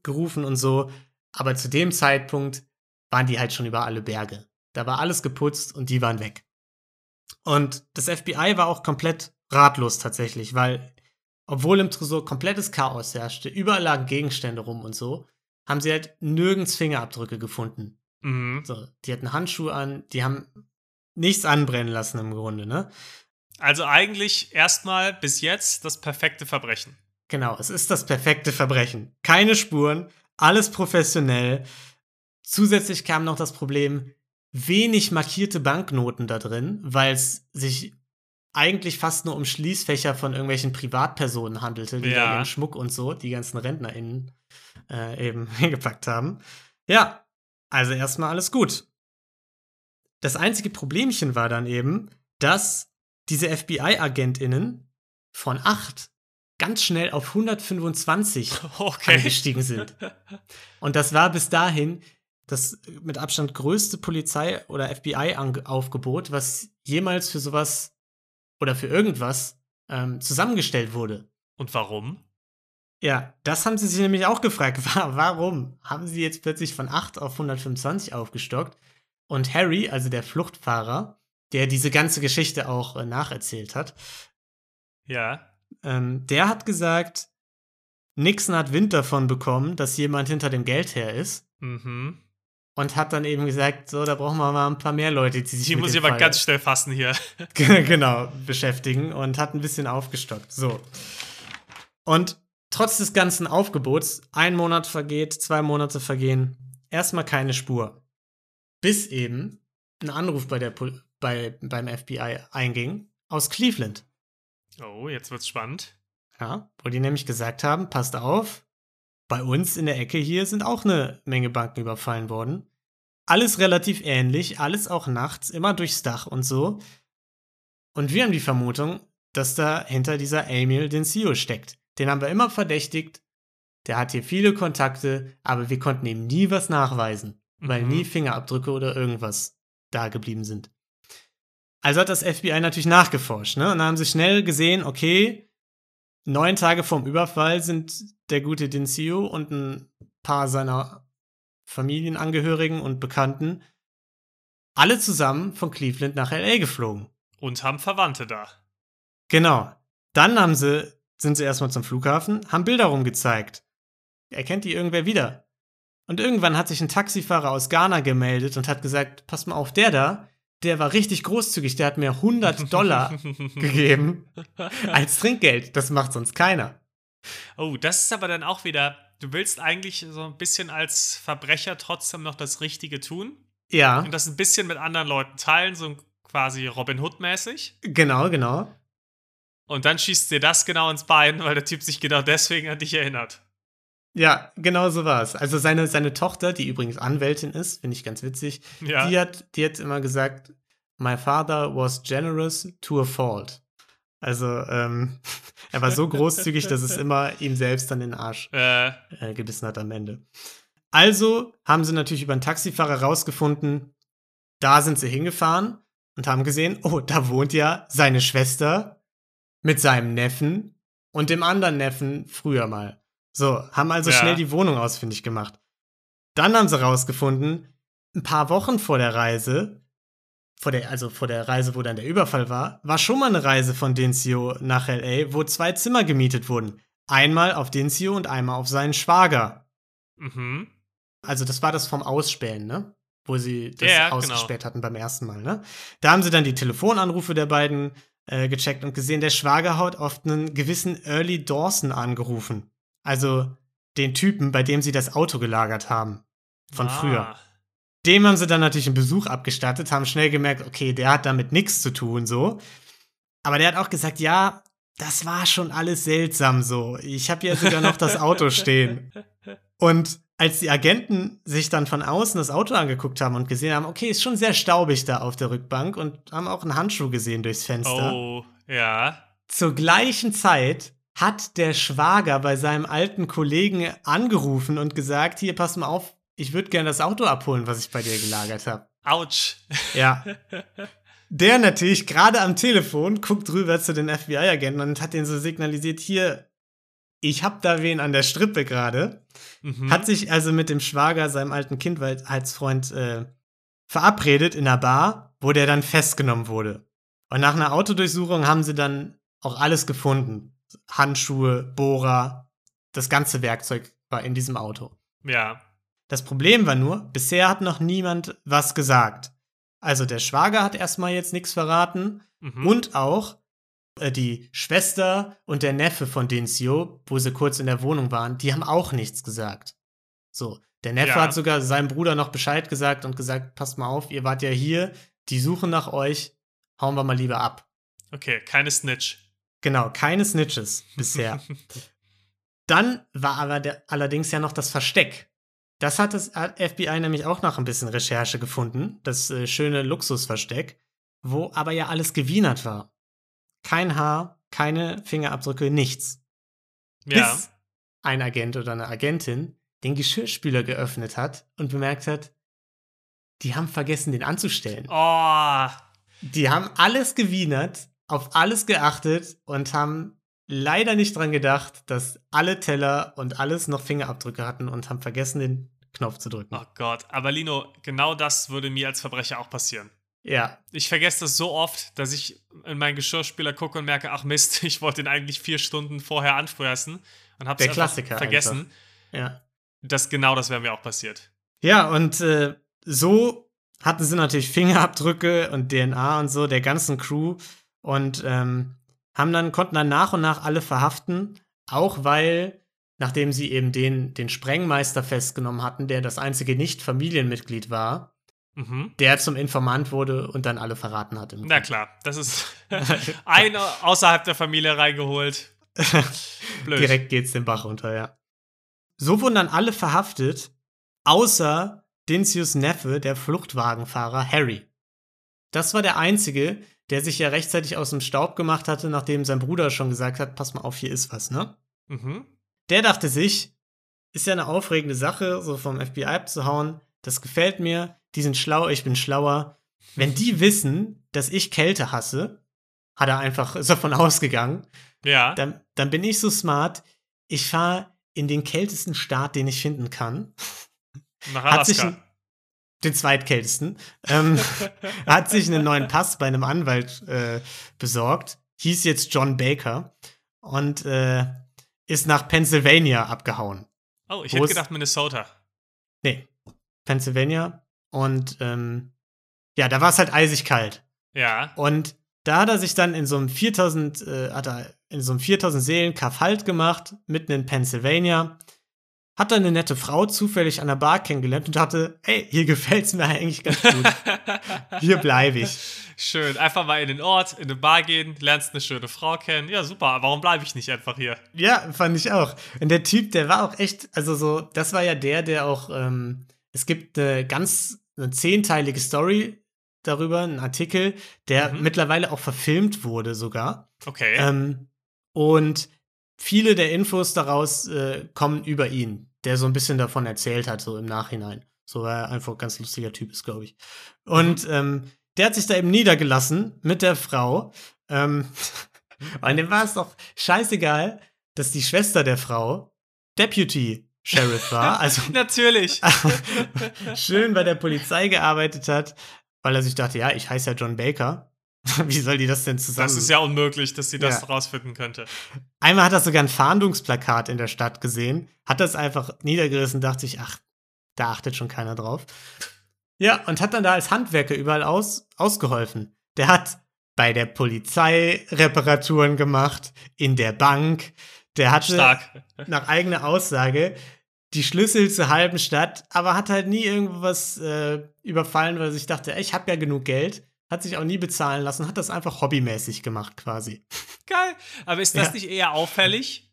gerufen und so, aber zu dem Zeitpunkt waren die halt schon über alle Berge. Da war alles geputzt und die waren weg. Und das FBI war auch komplett ratlos tatsächlich, weil obwohl im Tresor komplettes Chaos herrschte, überall lagen Gegenstände rum und so, haben sie halt nirgends Fingerabdrücke gefunden. Mhm. So, die hatten Handschuhe an, die haben nichts anbrennen lassen im Grunde, ne? Also eigentlich erstmal bis jetzt das perfekte Verbrechen. Genau, es ist das perfekte Verbrechen. Keine Spuren, alles professionell. Zusätzlich kam noch das Problem, wenig markierte Banknoten da drin, weil es sich eigentlich fast nur um Schließfächer von irgendwelchen Privatpersonen handelte, die Ja. ihren Schmuck und so, die ganzen RentnerInnen äh, eben hingepackt haben. Ja, also erstmal alles gut. Das einzige Problemchen war dann eben, dass diese FBI-AgentInnen von 8 ganz schnell auf 125 Okay. angestiegen sind. Und das war bis dahin das mit Abstand größte Polizei- oder FBI-Aufgebot, was jemals für sowas oder für irgendwas ähm, zusammengestellt wurde. Und warum? Ja, das haben sie sich nämlich auch gefragt. Wa- Warum haben sie jetzt plötzlich von 8 auf 125 aufgestockt? Und Harry, also der Fluchtfahrer, der diese ganze Geschichte auch äh, nacherzählt hat, Ja. ähm, der hat gesagt, Nixon hat Wind davon bekommen, dass jemand hinter dem Geld her ist. Mhm. Und hat dann eben gesagt, so, da brauchen wir mal ein paar mehr Leute, die sich Die mit muss ich aber ganz schnell fassen hier. genau beschäftigen und hat ein bisschen aufgestockt. So. Und trotz des ganzen Aufgebots, ein Monat vergeht, zwei Monate vergehen, erstmal keine Spur. Bis eben ein Anruf bei der Pol bei, beim FBI einging aus Cleveland. Oh, jetzt wird's spannend. Ja, wo die nämlich gesagt haben, passt auf, bei uns in der Ecke hier sind auch eine Menge Banken überfallen worden. Alles relativ ähnlich, alles auch nachts, immer durchs Dach und so. Und wir haben die Vermutung, dass da hinter dieser Emil den CEO steckt. Den haben wir immer verdächtigt. Der hat hier viele Kontakte, aber wir konnten ihm nie was nachweisen, weil Mhm. nie Fingerabdrücke oder irgendwas da geblieben sind. Also hat das FBI natürlich nachgeforscht, ne? Und dann haben sie schnell gesehen, okay, neun Tage vorm Überfall sind der gute Dincio und ein paar seiner Familienangehörigen und Bekannten alle zusammen von Cleveland nach LA geflogen. Und haben Verwandte da. Genau. Dann haben sie, sind sie erstmal zum Flughafen, haben Bilder rumgezeigt. Erkennt die irgendwer wieder? Und irgendwann hat sich ein Taxifahrer aus Ghana gemeldet und hat gesagt, pass mal auf, der da, der war richtig großzügig, der hat mir 100 Dollar gegeben als Trinkgeld. Das macht sonst keiner. Oh, das ist aber dann auch wieder, du willst eigentlich so ein bisschen als Verbrecher trotzdem noch das Richtige tun Ja, und das ein bisschen mit anderen Leuten teilen, so quasi Robin Hood-mäßig. genau, genau. Und dann schießt dir das genau ins Bein, weil der Typ sich genau deswegen an dich erinnert. Ja, genau so war es. Also seine, seine Tochter, die übrigens Anwältin ist, finde ich ganz witzig, Ja. die, hat, die hat immer gesagt, My father was generous to a fault. Also ähm, er war so großzügig, dass es immer ihm selbst an den Arsch äh, äh, gebissen hat am Ende. Also haben sie natürlich über einen Taxifahrer rausgefunden, da sind sie hingefahren und haben gesehen, oh, da wohnt ja seine Schwester mit seinem Neffen und dem anderen Neffen früher mal. So, haben also Ja. schnell die Wohnung ausfindig gemacht. Dann haben sie rausgefunden, ein paar Wochen vor der Reise, vor der, also vor der Reise, wo dann der Überfall war, war schon mal eine Reise von Denzio nach LA, wo zwei Zimmer gemietet wurden. Einmal auf Denzio und einmal auf seinen Schwager. mhm. Also das war das vom Ausspähen, ne? Wo sie das Ja, genau. ausgespäht hatten beim ersten Mal, ne? Da haben sie dann die Telefonanrufe der beiden äh, gecheckt und gesehen, der Schwager hat oft einen gewissen Early Dawson angerufen. Also den Typen, bei dem sie das Auto gelagert haben. Von Ah. früher. Dem haben sie dann natürlich einen Besuch abgestattet, haben schnell gemerkt, okay, der hat damit nichts zu tun, so. Aber der hat auch gesagt, ja, das war schon alles seltsam so. Ich habe ja sogar noch das Auto stehen. Und als die Agenten sich dann von außen das Auto angeguckt haben und gesehen haben, okay, ist schon sehr staubig da auf der Rückbank und haben auch einen Handschuh gesehen durchs Fenster. Oh, ja. Zur gleichen Zeit hat der Schwager bei seinem alten Kollegen angerufen und gesagt, hier, pass mal auf, ich würde gerne das Auto abholen, was ich bei dir gelagert habe. Autsch. Ja. Der natürlich gerade am Telefon guckt rüber zu den FBI-Agenten und hat denen so signalisiert, hier, ich hab da wen an der Strippe gerade. Mhm. Hat sich also mit dem Schwager, seinem alten Kindheitsfreund, äh, verabredet in einer Bar, wo der dann festgenommen wurde. Und nach einer Autodurchsuchung haben sie dann auch alles gefunden. Handschuhe, Bohrer, das ganze Werkzeug war in diesem Auto. ja. Das Problem war nur, bisher hat noch niemand was gesagt. Also der Schwager hat erstmal jetzt nichts verraten Mhm. und auch äh, die Schwester und der Neffe von Denzio, wo sie kurz in der Wohnung waren, die haben auch nichts gesagt. So, der Neffe Ja. hat sogar seinem Bruder noch Bescheid gesagt und gesagt, passt mal auf, ihr wart ja hier, die suchen nach euch, hauen wir mal lieber ab. Okay, keine Snitch. Genau, keine Snitches bisher. Dann war aber der, allerdings ja noch das Versteck. Das hat das FBI nämlich auch nach ein bisschen Recherche gefunden, das äh, schöne Luxusversteck, wo aber ja alles gewienert war. Kein Haar, keine Fingerabdrücke, nichts. ja. Bis ein Agent oder eine Agentin den Geschirrspüler geöffnet hat und bemerkt hat, die haben vergessen, den anzustellen. Oh, Die haben alles gewienert, auf alles geachtet und haben leider nicht dran gedacht, dass alle Teller und alles noch Fingerabdrücke hatten und haben vergessen, den Knopf zu drücken. oh Gott. Aber Lino, genau das würde mir als Verbrecher auch passieren. Ja, Ich vergesse das so oft, dass ich in meinen Geschirrspüler gucke und merke, ach Mist, ich wollte ihn eigentlich vier Stunden vorher anspressen und hab's Der einfach Klassiker vergessen. ja. Das genau das wäre mir auch passiert. Ja, und äh, so hatten sie natürlich Fingerabdrücke und DNA und so der ganzen Crew und ähm, haben dann, konnten dann nach und nach alle verhaften, auch weil, nachdem sie eben den, den Sprengmeister festgenommen hatten, der das einzige Nicht-Familienmitglied war, Mhm. der zum Informant wurde und dann alle verraten hat. Na klar, das ist einer außerhalb der Familie reingeholt. Blöd. Direkt geht's den Bach runter, ja. So wurden dann alle verhaftet, außer Dincius Neffe, der Fluchtwagenfahrer Harry. Das war der einzige, der sich ja rechtzeitig aus dem Staub gemacht hatte, nachdem sein Bruder schon gesagt hat, pass mal auf, hier ist was, ne? Mhm. Der dachte sich, ist ja eine aufregende Sache, so vom FBI abzuhauen. Das gefällt mir. Die sind schlau, ich bin schlauer. Wenn die wissen, dass ich Kälte hasse, hat er einfach, ist davon ausgegangen, Ja. dann, dann bin ich so smart. Ich fahre in den kältesten Staat, den ich finden kann. Nach Hat sich Alaska. Den zweitkältesten. Ähm, hat sich einen neuen Pass bei einem Anwalt äh, besorgt. Hieß jetzt John Baker. Und äh, ist nach Pennsylvania abgehauen. oh, ich hätte gedacht Minnesota. Nee, Pennsylvania. Und ähm, ja, da war es halt eisig kalt. Ja. Und da hat er sich dann in so einem 4000, äh, hat er in so einem 4000 Seelen Kaff halt gemacht, mitten in Pennsylvania. Hat dann eine nette Frau zufällig an der Bar kennengelernt und dachte, ey, hier gefällt's mir eigentlich ganz gut. Hier bleibe ich. Schön. Einfach mal in den Ort, in eine Bar gehen, lernst eine schöne Frau kennen. Ja, super. Warum bleibe ich nicht einfach hier? Ja, fand ich auch. Und der Typ, der war auch echt, also so, das war ja der, der auch, ähm, es gibt eine ganz, eine zehnteilige Story darüber, einen Artikel, der Mhm. mittlerweile auch verfilmt wurde sogar. Okay. Ähm, und viele der Infos daraus äh, kommen über ihn, der so ein bisschen davon erzählt hat, so im Nachhinein. So weil er einfach ein ganz lustiger Typ ist, glaube ich. Und ähm, der hat sich da eben niedergelassen mit der Frau. Ähm, und dem war es doch scheißegal, dass die Schwester der Frau Deputy Sheriff war, also Natürlich. schön bei der Polizei gearbeitet hat, weil er sich dachte, ja, ich heiße ja John Baker. Wie soll die das denn zusammen? Das ist ja unmöglich, dass sie das Ja. rausfinden könnte. Einmal hat er sogar ein Fahndungsplakat in der Stadt gesehen, hat das einfach niedergerissen, dachte sich, ach, da achtet schon keiner drauf. Ja, und hat dann da als Handwerker überall aus, ausgeholfen. Der hat bei der Polizei Reparaturen gemacht, in der Bank. Der hatte Stark. nach eigener Aussage die Schlüssel zur halben Stadt, aber hat halt nie irgendwas äh, überfallen, weil sich dachte, ich habe ja genug Geld. Hat sich auch nie bezahlen lassen, hat das einfach hobbymäßig gemacht quasi. Geil. Aber ist das Ja. nicht eher auffällig?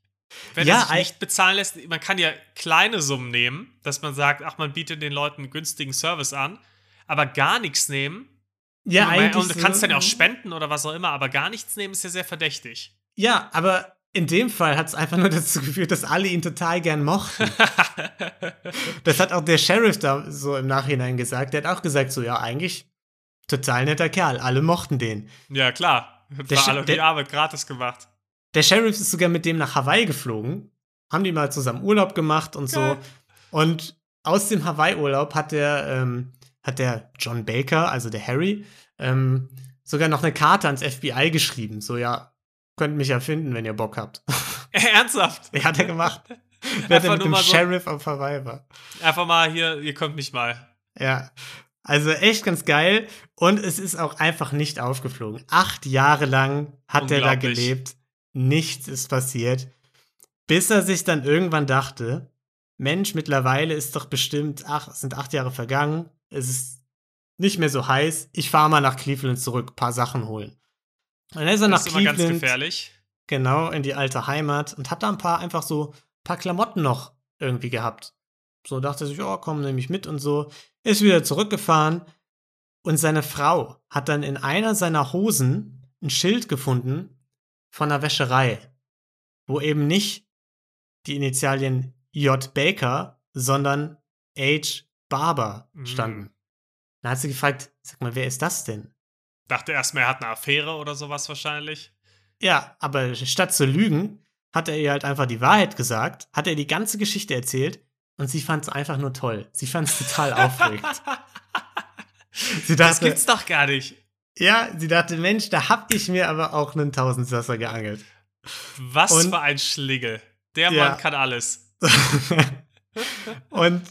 Wenn Ja, er sich nicht bezahlen lässt, man kann ja kleine Summen nehmen, dass man sagt, ach, man bietet den Leuten einen günstigen Service an, aber gar nichts nehmen. Ja, und, eigentlich. und du kannst so- dann auch spenden oder was auch immer, aber gar nichts nehmen ist ja sehr verdächtig. Ja, aber in dem Fall hat es einfach nur dazu geführt, dass alle ihn total gern mochten. das hat auch der Sheriff da so im Nachhinein gesagt. Der hat auch gesagt, so, ja, eigentlich total netter Kerl. Alle mochten den. Ja, klar. Der War Sch- alle der- die Arbeit gratis gemacht. Der Sheriff ist sogar mit dem nach Hawaii geflogen. Haben die mal zusammen Urlaub gemacht und so. Geil. Und aus dem Hawaii-Urlaub hat der, ähm, hat der John Baker, also der Harry, ähm, sogar noch eine Karte ans FBI geschrieben. So, ja, könnt mich ja finden, wenn ihr Bock habt. Ernsthaft? Der hat er gemacht. Wer der mit dem so- Sheriff auf Hawaii war. Einfach mal hier, ihr kommt mich mal. Ja. Also echt ganz geil. Und es ist auch einfach nicht aufgeflogen. Acht Jahre lang hat er da gelebt. Nichts ist passiert. Bis er sich dann irgendwann dachte, Mensch, mittlerweile ist doch bestimmt, ach, es sind acht Jahre vergangen. Es ist nicht mehr so heiß. Ich fahre mal nach Cleveland zurück, paar Sachen holen. Und dann ist er nach Das ist immer ganz Cleveland, gefährlich. genau, in die alte Heimat und hat da ein paar, einfach so, paar Klamotten noch irgendwie gehabt. So dachte er sich, oh, komm, nehme ich mit und so. Ist wieder zurückgefahren und seine Frau hat dann in einer seiner Hosen ein Schild gefunden von einer Wäscherei, wo eben nicht die Initialien J. Baker, sondern H. Barber Mhm. standen. Dann hat sie gefragt, sag mal, wer ist das denn? Dachte erstmal, er hat eine Affäre oder sowas wahrscheinlich. Ja, aber statt zu lügen, hat er ihr halt einfach die Wahrheit gesagt, hat er die ganze Geschichte erzählt und sie fand es einfach nur toll. Sie fand es total aufregend. Sie Das dachte, gibt's doch gar nicht. ja, sie dachte, Mensch, da hab ich mir aber auch einen Tausendsasser geangelt. Was Und- für ein Schlingel. Der Ja. Mann kann alles. und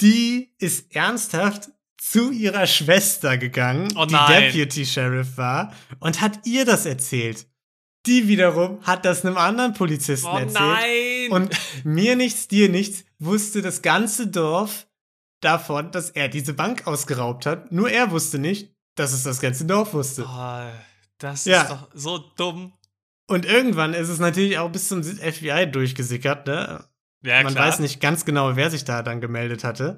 die ist ernsthaft zu ihrer Schwester gegangen, Oh die. Deputy Sheriff war, und hat ihr das erzählt. Die wiederum hat das einem anderen Polizisten Oh erzählt. nein! Und mir nichts, dir nichts, wusste das ganze Dorf davon, dass er diese Bank ausgeraubt hat. Nur er wusste nicht, dass es das ganze Dorf wusste. oh, das Ja. ist doch so dumm. Und irgendwann ist es natürlich auch bis zum FBI durchgesickert, ne? Ja, Man klar. weiß nicht ganz genau, wer sich da dann gemeldet hatte.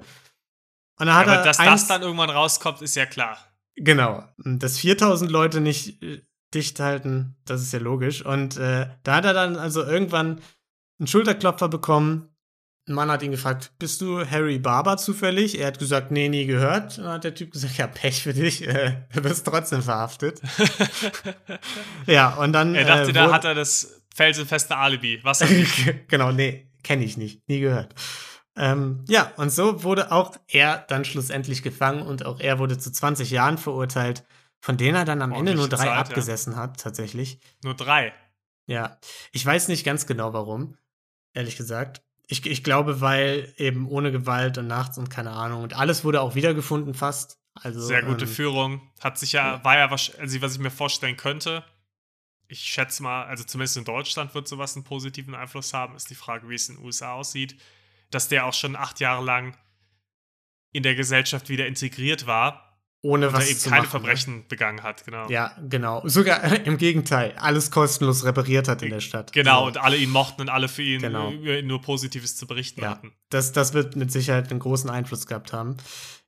Und dann hat Aber er dass das dann irgendwann rauskommt, ist ja klar. Genau. Dass 4000 Leute nicht äh, dicht halten, das ist ja logisch. Und äh, da hat er dann also irgendwann einen Schulterklopfer bekommen. Ein Mann hat ihn gefragt, bist du Harry Barber zufällig? Er hat gesagt, nee, nie gehört. Und dann hat der Typ gesagt, ja, Pech für dich, äh, du wirst trotzdem verhaftet. ja, und dann. er dachte, äh, da hat er das felsenfeste Alibi. Was genau, nee, kenne ich nicht, nie gehört. Ähm, ja, und so wurde auch er dann schlussendlich gefangen und auch er wurde zu 20 Jahren verurteilt, von denen er dann am Ende nur drei Zeit, ja. abgesessen hat, tatsächlich. Nur drei. Ja, ich weiß nicht ganz genau warum, ehrlich gesagt. Ich, ich glaube, weil eben ohne Gewalt und nachts und keine Ahnung und alles wurde auch wiedergefunden fast. Also, Sehr gute ähm, Führung. Hat sich ja, war ja wahrscheinlich, also was ich mir vorstellen könnte. Ich schätze mal, also zumindest in Deutschland wird sowas einen positiven Einfluss haben. Ist die Frage, wie es in den USA aussieht. Dass der auch schon acht Jahre lang in der Gesellschaft wieder integriert war ohne was er eben zu keine machen, Verbrechen begangen hat. Genau. Ne? Ja, genau. Sogar im Gegenteil, alles kostenlos repariert hat in der Stadt. Genau, So. und alle ihn mochten und alle für ihn Genau. ihn nur Positives zu berichten Ja. hatten. Das, das wird mit Sicherheit einen großen Einfluss gehabt haben.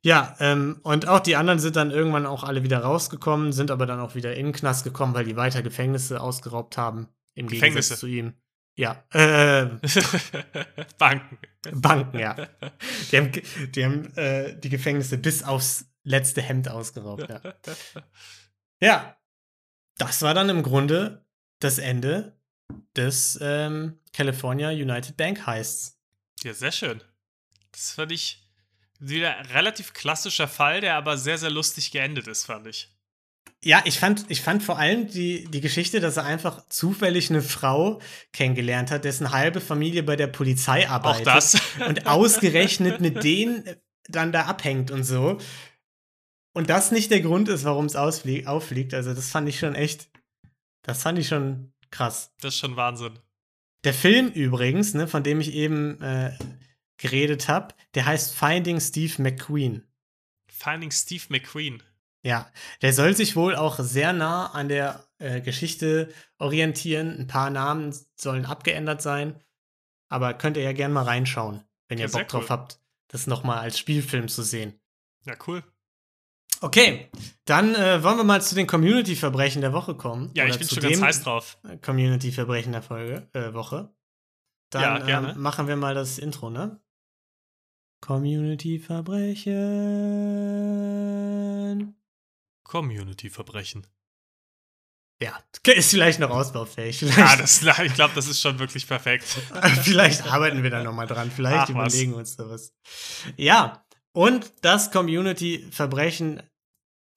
Ja, ähm, und auch die anderen sind dann irgendwann auch alle wieder rausgekommen, sind aber dann auch wieder in den Knast gekommen, weil die weiter Gefängnisse ausgeraubt haben. Im Gefängnisse? Gegensatz zu ihm. Ja, äh, Banken. Banken, ja. Die haben, die, haben äh, die Gefängnisse bis aufs letzte Hemd ausgeraubt, ja. Ja, das war dann im Grunde das Ende des ähm, California United Bank Heists. Ja, sehr schön. Das fand ich wieder ein relativ klassischer Fall, der aber sehr, sehr lustig geendet ist, fand ich. Ja, ich fand, ich fand vor allem die, die Geschichte, dass er einfach zufällig eine Frau kennengelernt hat, dessen halbe Familie bei der Polizei Auch arbeitet. das. Und ausgerechnet mit denen dann da abhängt und so. Und das nicht der Grund ist, warum es auffliegt. Also, das fand ich schon echt, das fand ich schon krass. Das ist schon Wahnsinn. Der Film übrigens, ne, von dem ich eben äh, geredet habe, der heißt Finding Steve McQueen. Finding Steve McQueen. Ja, der soll sich wohl auch sehr nah an der äh, Geschichte orientieren. Ein paar Namen sollen abgeändert sein. Aber könnt ihr ja gerne mal reinschauen, wenn ihr Ja, sehr Bock drauf cool. habt, das nochmal als Spielfilm zu sehen. Ja, cool. Okay, dann äh, wollen wir mal zu den Community-Verbrechen der Woche kommen. Ja, ich bin schon ganz heiß drauf. Community-Verbrechen der Folge, äh, Woche. Dann Ja, gerne. Ähm, machen wir mal das Intro, ne? Community-Verbrechen. Community-Verbrechen. Ja, ist vielleicht noch ausbaufähig. Vielleicht, Ja, das, ich glaube, das ist schon wirklich perfekt. vielleicht arbeiten wir da nochmal dran. Vielleicht Ach, überlegen wir uns da was. Ja, und das Community-Verbrechen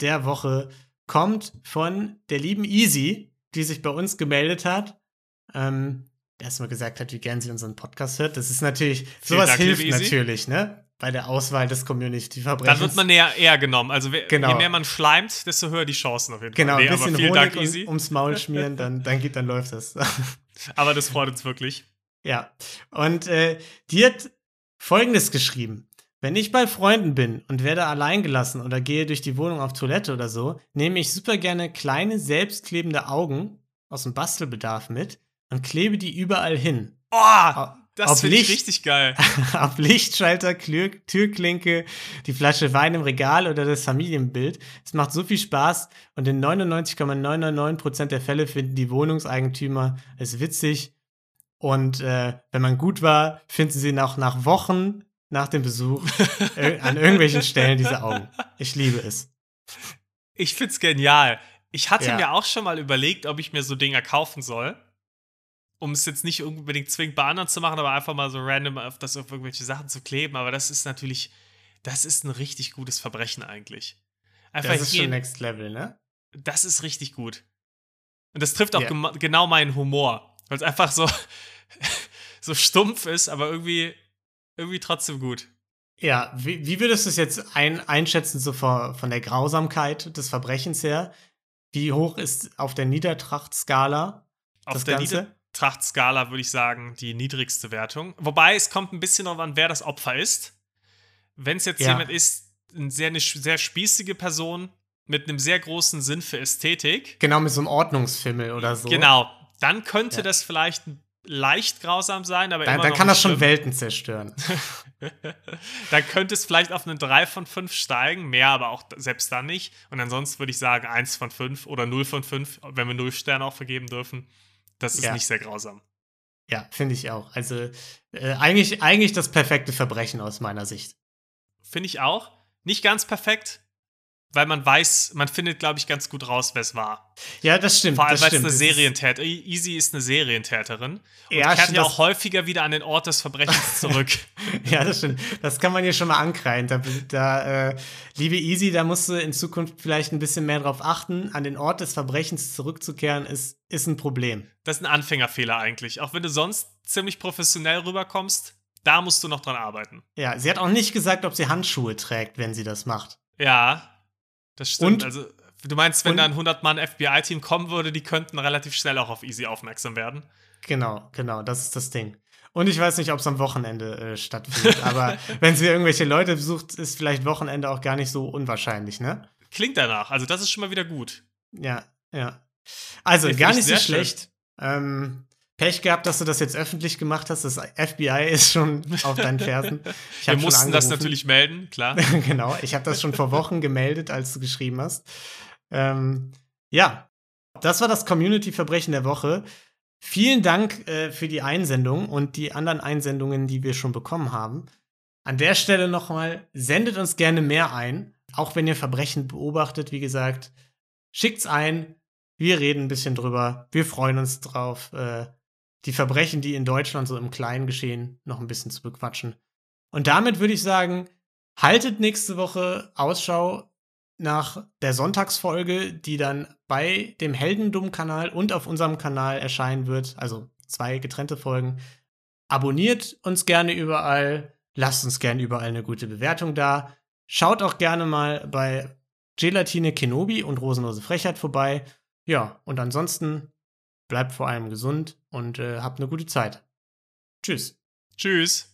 der Woche kommt von der lieben Easy, die sich bei uns gemeldet hat. Ähm, erstmal gesagt hat, wie gern sie unseren Podcast hört. Das ist natürlich, Vielen sowas Dank, hilft natürlich, ne? Bei der Auswahl des Community-Verbrechens. Dann wird man näher, eher genommen. Also Genau. je mehr man schleimt, desto höher die Chancen auf jeden genau, Fall. ein Nee, bisschen aber vielen Honig Dank, um, ums Maul schmieren, dann, dann geht, dann läuft das. Aber das freut uns wirklich. Ja, und äh, die hat Folgendes geschrieben. Wenn ich bei Freunden bin und werde allein gelassen oder gehe durch die Wohnung auf Toilette oder so, nehme ich super gerne kleine, selbstklebende Augen aus dem Bastelbedarf mit und klebe die überall hin. Oh, das finde ich richtig geil. auf Lichtschalter, Klür Türklinke, die Flasche Wein im Regal oder das Familienbild. Es macht so viel Spaß und in 99,999% der Fälle finden die Wohnungseigentümer es witzig. Und äh, wenn man gut war, finden sie noch nach Wochen nach dem Besuch an irgendwelchen Stellen diese Augen. Ich liebe es. Ich find's genial. Ich hatte Ja. mir auch schon mal überlegt, ob ich mir so Dinger kaufen soll. Um es jetzt nicht unbedingt zwingend bei anderen zu machen, aber einfach mal so random auf das auf irgendwelche Sachen zu kleben. Aber das ist natürlich, das ist ein richtig gutes Verbrechen eigentlich. Einfach Das ist schon Next Level, ne? das ist richtig gut. Und das trifft auch gema- genau meinen Humor. Weil es einfach so, so stumpf ist, aber irgendwie, irgendwie trotzdem gut. Ja, wie, wie würdest du es jetzt ein, einschätzen, so von, von der Grausamkeit des Verbrechens her? Wie hoch ist auf der Niedertracht-Skala Auf das der Ganze? Niedertracht-Skala würde ich sagen, die niedrigste Wertung. Wobei es kommt ein bisschen darauf an, wer das Opfer ist. Wenn es jetzt Ja. jemand ist, eine sehr, eine sehr spießige Person mit einem sehr großen Sinn für Ästhetik, Genau, mit so einem Ordnungsfimmel oder so. genau, dann könnte Ja. das vielleicht leicht grausam sein, aber Dann, immer dann kann das schon. Welten zerstören. dann könnte es vielleicht auf eine 3 von 5 steigen, mehr aber auch selbst dann nicht. Und ansonsten würde ich sagen 1 von 5 oder 0 von 5, wenn wir 0 Sterne auch vergeben dürfen. Das ist Ja. nicht sehr grausam. Ja, finde ich auch. Also äh, eigentlich, eigentlich das perfekte Verbrechen aus meiner Sicht. Finde ich auch. Nicht ganz perfekt, weil man weiß, man findet, glaube ich, ganz gut raus, wer es war. Ja, das stimmt. Vor allem, weil es eine Serientäter Easy ist eine Serientäterin. Und Ja, kehrt ja auch häufiger wieder an den Ort des Verbrechens zurück. Ja, das stimmt. Das kann man hier schon mal ankreiden. Da, da äh, liebe Easy, da musst du in Zukunft vielleicht ein bisschen mehr drauf achten. An den Ort des Verbrechens zurückzukehren, ist, ist ein Problem. Das ist ein Anfängerfehler eigentlich. Auch wenn du sonst ziemlich professionell rüberkommst, da musst du noch dran arbeiten. Ja, sie hat auch nicht gesagt, ob sie Handschuhe trägt, wenn sie das macht. Ja, das stimmt. Und- also, du meinst, wenn und- da ein 100-Mann-FBI-Team kommen würde, die könnten relativ schnell auch auf Easy aufmerksam werden. Genau, genau, das ist das Ding. Und ich weiß nicht, ob es am Wochenende äh, stattfindet, aber wenn sie irgendwelche Leute besucht, ist vielleicht Wochenende auch gar nicht so unwahrscheinlich, ne? Klingt danach. Also, das ist schon mal wieder gut. Ja, ja. Also Nee, gar nicht so schlecht. Ähm, Pech gehabt, dass du das jetzt öffentlich gemacht hast. Das FBI ist schon auf deinen Fersen. Ich Wir mussten das natürlich melden, klar. genau, ich habe das schon vor Wochen gemeldet, als du geschrieben hast. Ähm, ja, das war das Community-Verbrechen der Woche. Vielen Dank äh, für die Einsendung und die anderen Einsendungen, die wir schon bekommen haben. An der Stelle nochmal, sendet uns gerne mehr ein, auch wenn ihr Verbrechen beobachtet, wie gesagt. Schickt's ein, wir reden ein bisschen drüber, wir freuen uns drauf, äh, die Verbrechen, die in Deutschland so im Kleinen geschehen, noch ein bisschen zu bequatschen. Und damit würde ich sagen, haltet nächste Woche Ausschau nach der Sonntagsfolge, die dann bei dem Heldendumm-Kanal und auf unserem Kanal erscheinen wird. Also zwei getrennte Folgen. Abonniert uns gerne überall. Lasst uns gerne überall eine gute Bewertung da. Schaut auch gerne mal bei Gelatine Kenobi und Rosenlose Frechheit vorbei. Ja, und ansonsten bleibt vor allem gesund und äh, habt eine gute Zeit. Tschüss. Tschüss.